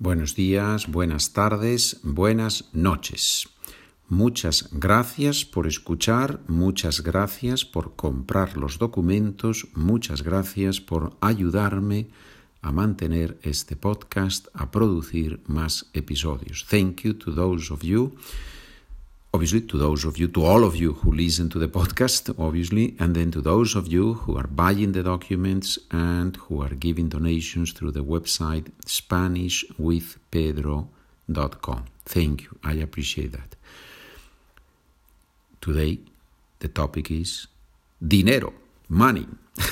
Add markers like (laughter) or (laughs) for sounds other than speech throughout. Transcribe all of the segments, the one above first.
Buenos días, buenas tardes, buenas noches. Muchas gracias por escuchar, muchas gracias por comprar los documentos, muchas gracias por ayudarme a mantener este podcast, a producir más episodios. Thank you to those of you obviously to those of you, to all of you who listen to the podcast, obviously, and then to those of you who are buying the documents and who are giving donations through the website SpanishWithPedro.com. Thank you. I appreciate that. Today, the topic is dinero, money. (laughs)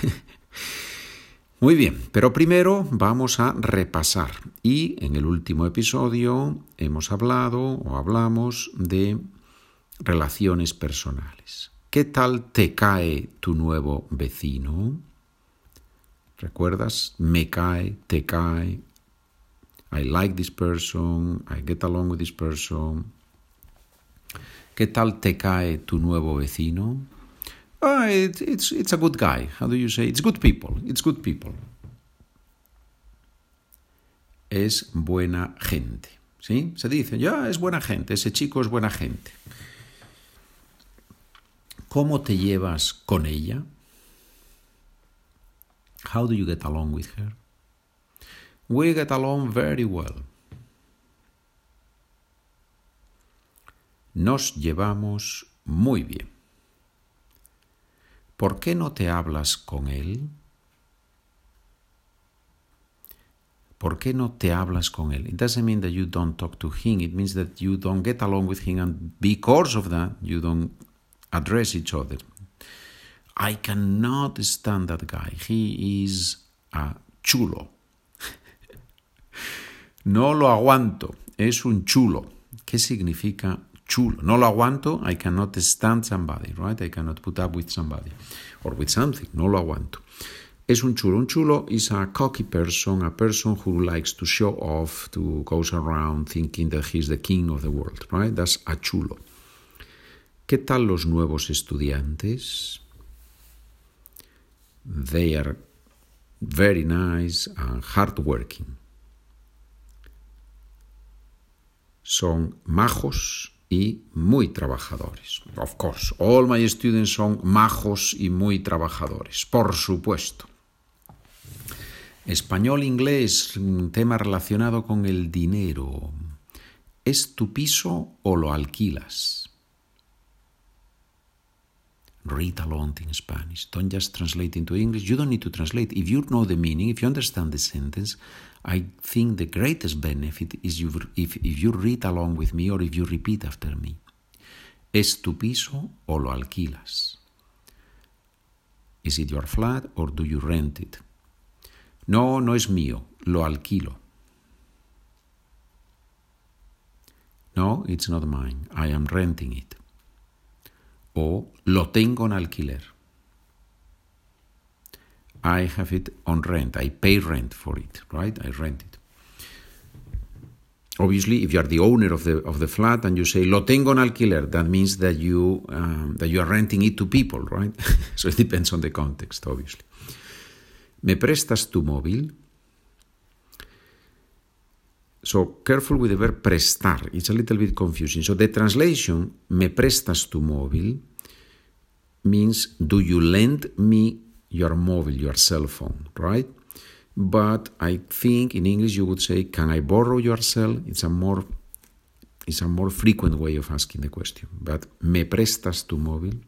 Muy bien, pero primero vamos a repasar. Y en el último episodio hemos hablado o hablamos de relaciones personales. ¿Qué tal te cae tu nuevo vecino? ¿Recuerdas? Me cae, te cae. I like this person, I get along with this person. ¿Qué tal te cae tu nuevo vecino? Oh, it, it's, it's a good guy. How do you say? It's good people. It's good people. Es buena gente. ¿Sí? Se dice, ya es buena gente, ese chico es buena gente. ¿Cómo te llevas con ella? How do you get along with her? We get along very well. Nos llevamos muy bien. ¿Por qué no te hablas con él? ¿Por qué no te hablas con él? It doesn't mean that you don't talk to him. It means that you don't get along with him, and because of that, you don't address each other. I cannot stand that guy. He is a chulo. (laughs) no lo aguanto. Es un chulo. ¿Qué significa chulo? No lo aguanto. I cannot stand somebody, right? I cannot put up with somebody or with something. No lo aguanto. Es un chulo. Un chulo is a cocky person, a person who likes to show off, to goes around thinking that he's the king of the world, right? That's a chulo. ¿Qué tal los nuevos estudiantes? They are very nice and hardworking. Son majos y muy trabajadores. Of course, all my students son majos y muy trabajadores, por supuesto. Español, inglés, un tema relacionado con el dinero. ¿Es tu piso o lo alquilas? Read along in Spanish. Don't just translate into English. You don't need to translate. If you know the meaning, if you understand the sentence, I think the greatest benefit is you, if, if you read along with me or if you repeat after me. ¿Es tu piso o lo alquilas? Is it your flat or do you rent it? No, no es mío, lo alquilo. No, it's not mine. I am renting it o lo tengo en alquiler. I have it on rent. I pay rent for it, right? I rent it. Obviously, if you are the owner of the of the flat and you say lo tengo en alquiler, that means that you um, that you are renting it to people, right? (laughs) so it depends on the context, obviously. ¿Me prestas tu móvil? So careful with the verb prestar. It's a little bit confusing. So the translation, me prestas tu móvil, means do you lend me your mobile, your cell phone, right? But I think in English you would say, can I borrow your cell? It's a more it's a more frequent way of asking the question. But ¿me prestas tu móvil?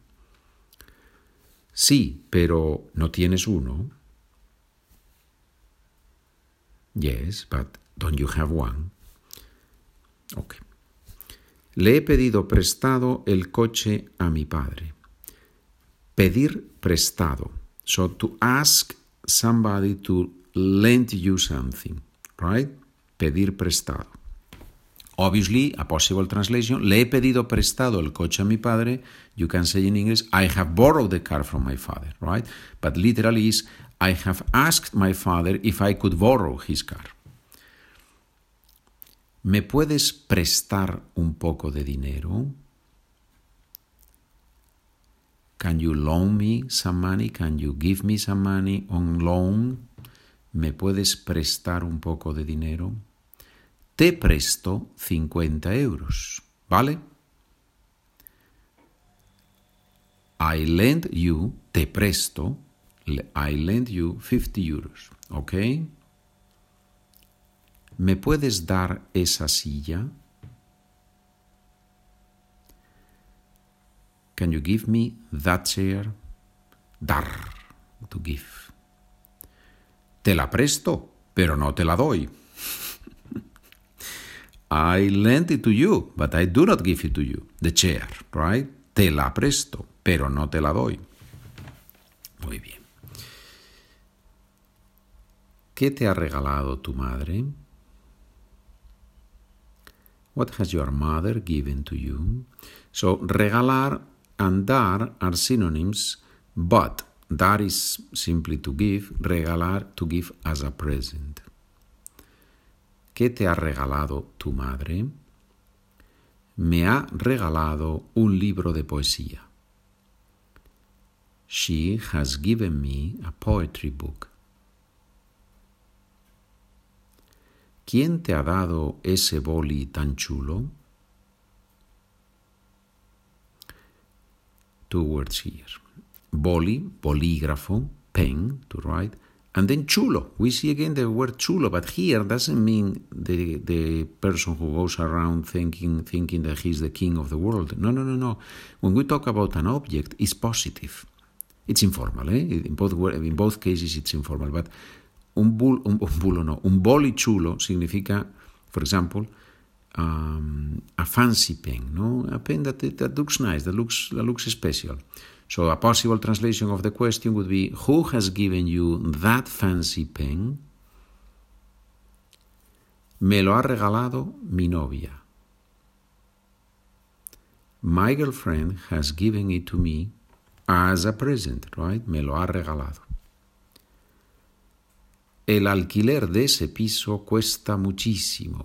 Sí, pero no tienes uno. Yes, but Don't you have one? Ok. Le he pedido prestado el coche a mi padre. Pedir prestado. So to ask somebody to lend you something, right? Pedir prestado. Obviously, a possible translation, le he pedido prestado el coche a mi padre. You can say in English, I have borrowed the car from my father, right? But literally is, I have asked my father if I could borrow his car. ¿Me puedes prestar un poco de dinero? Can you loan me some money? Can you give me some money on loan? ¿Me puedes prestar un poco de dinero? te presto 50 euros, ¿vale? I lend you, te presto, I lend you 50 euros, ¿ok? ¿Me puedes dar esa silla? Can you give me that chair? Dar, to give. Te la presto, pero no te la doy. (laughs) I lend it to you, but I do not give it to you. The chair, right? Te la presto, pero no te la doy. Muy bien. ¿Qué te ha regalado tu madre? What has your mother given to you? So, regalar and dar are synonyms, but dar is simply to give, regalar to give as a present. ¿Qué te ha regalado tu madre? Me ha regalado un libro de poesía. She has given me a poetry book. ¿Quién te ha dado ese boli tan chulo? Two words here. Boli, bolígrafo, pen, to write, and then chulo. We see again the word chulo, but here doesn't mean the, the person who goes around thinking, thinking that he's the king of the world. No, no, no, no. When we talk about an object, it's positive. It's informal. Eh? In, both, in both cases, it's informal. But un, bul, un, un no. Un boli chulo significa, for example, um, a fancy pen, no? A pen that, that looks nice, that looks, that looks special. So a possible translation of the question would be Who has given you that fancy pen? Me lo ha regalado mi novia. My girlfriend has given it to me as a present, right? Me lo ha regalado. El alquiler de ese piso cuesta muchísimo.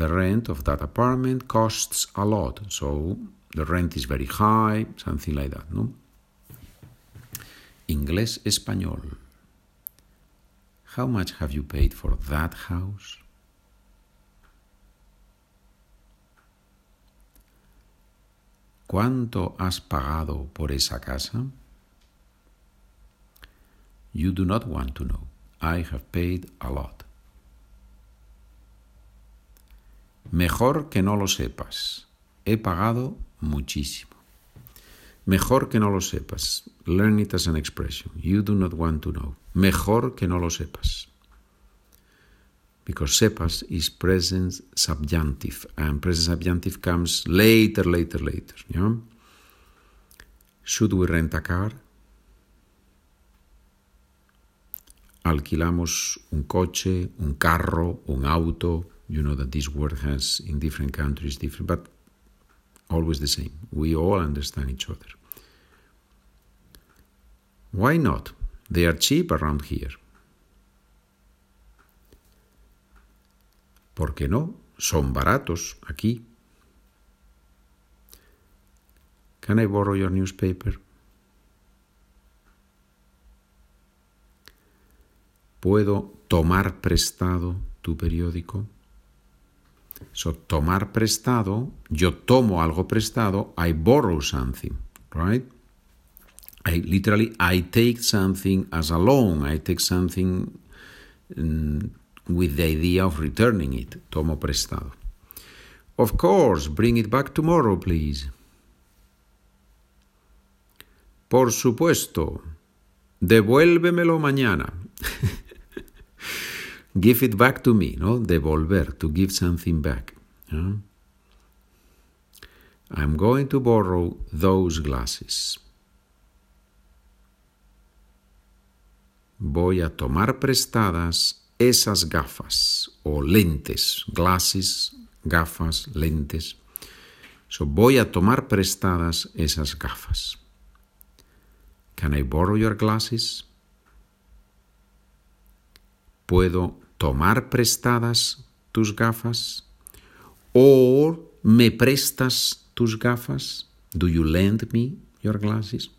the rent of that apartment costs a lot, so the rent is very high, something like that, no? Inglés español. How much have you paid for that house? ¿Cuánto has pagado por esa casa? You do not want to know. I have paid a lot. Mejor que no lo sepas. He pagado muchísimo. Mejor que no lo sepas. Learn it as an expression. You do not want to know. Mejor que no lo sepas. Because sepas is present subjunctive, and present subjunctive comes later, later, later. Yeah? Should we rent a car? Alquilamos un coche, un carro, un auto, you know that this word has in different countries different, but always the same. We all understand each other. Why not? They are cheap around here. ¿Por qué no? Son baratos aquí. Can I borrow your newspaper? ¿Puedo tomar prestado tu periódico? So, tomar prestado, yo tomo algo prestado, I borrow something, right? I literally, I take something as a loan, I take something um, with the idea of returning it, tomo prestado. Of course, bring it back tomorrow, please. Por supuesto, devuélvemelo mañana. (laughs) give it back to me, no? Devolver, to give something back. I'm going to borrow those glasses. Voy a tomar prestadas esas gafas o lentes, glasses, gafas, lentes. So voy a tomar prestadas esas gafas. Can I borrow your glasses? ¿Puedo tomar prestadas tus gafas? ¿O me prestas tus gafas? Do you lend me your glasses?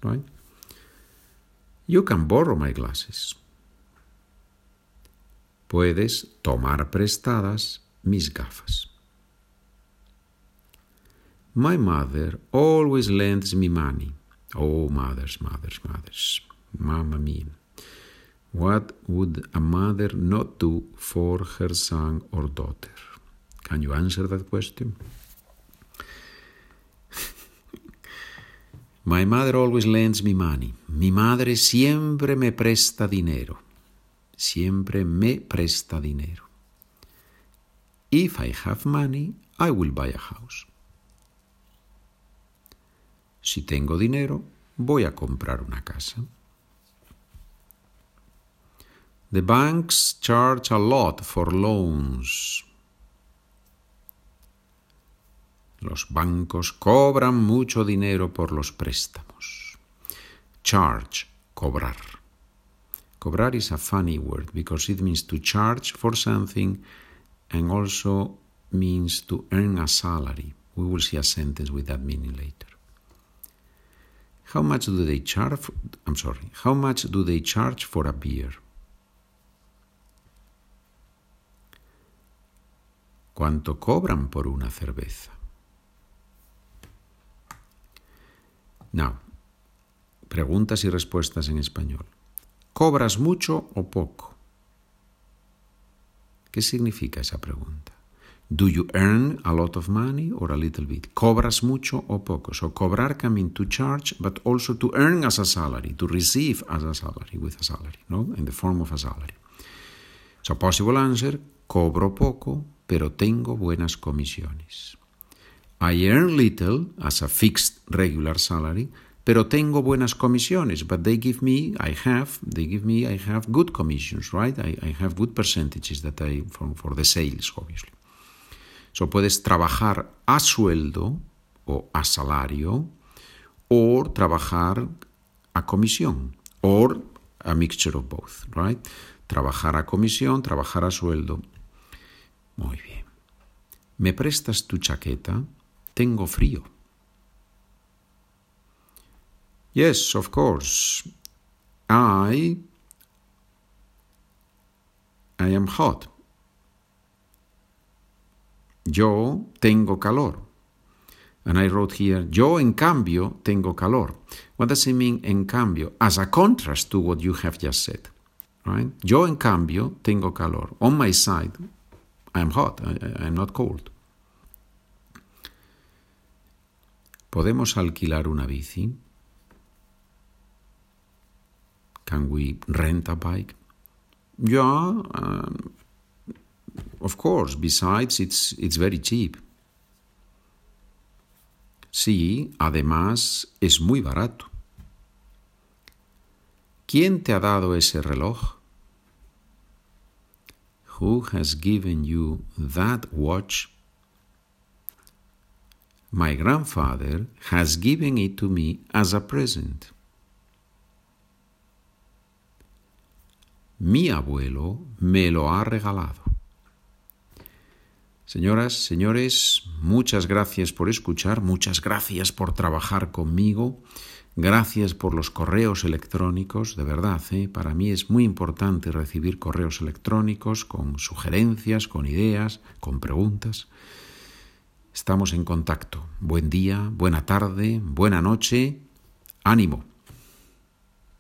You can borrow my glasses. Puedes tomar prestadas mis gafas. My mother always lends me money. Oh, mothers, mothers, mothers. Mamma mia. What would a mother not do for her son or daughter? Can you answer that question? (laughs) My mother always lends me money. Mi madre siempre me presta dinero. Siempre me presta dinero. If I have money, I will buy a house. Si tengo dinero, voy a comprar una casa. The banks charge a lot for loans. Los bancos cobran mucho dinero por los préstamos. Charge, cobrar. Cobrar is a funny word because it means to charge for something and also means to earn a salary. We will see a sentence with that meaning later. How much do they charge? I'm sorry. How much do they charge for a beer? ¿Cuánto cobran por una cerveza? Now, preguntas y respuestas en español. ¿Cobras mucho o poco? ¿Qué significa esa pregunta? Do you earn a lot of money or a little bit? ¿Cobras mucho o poco? So cobrar can mean to charge, but also to earn as a salary, to receive as a salary, with a salary, no? In the form of a salary. So possible answer, cobro poco, pero tengo buenas comisiones. I earn little as a fixed regular salary, pero tengo buenas comisiones. But they give me, I have, they give me, I have good commissions, right? I, have good percentages that I, for, for the sales, obviously. So puedes trabajar a sueldo o a salario, o trabajar a comisión, or a mixture of both, right? Trabajar a comisión, trabajar a sueldo. Muy bien. ¿Me prestas tu chaqueta? Tengo frío. Yes, of course. I I am hot. Yo tengo calor. And I wrote here, yo en cambio tengo calor. What does it mean en cambio? As a contrast to what you have just said. Right? Yo en cambio tengo calor. On my side, I am hot. I, am not cold. ¿Podemos alquilar una bici? Can we rent a bike? Yeah, um, of course. Besides, it's, it's very cheap. Sí, además es muy barato. ¿Quién te ha dado ese reloj? Who has given you that watch? My grandfather has given it to me as a present. Mi abuelo me lo ha regalado. Señoras, señores, muchas gracias por escuchar, muchas gracias por trabajar conmigo, gracias por los correos electrónicos, de verdad, ¿eh? para mí es muy importante recibir correos electrónicos con sugerencias, con ideas, con preguntas. Estamos en contacto. Buen día, buena tarde, buena noche, ánimo.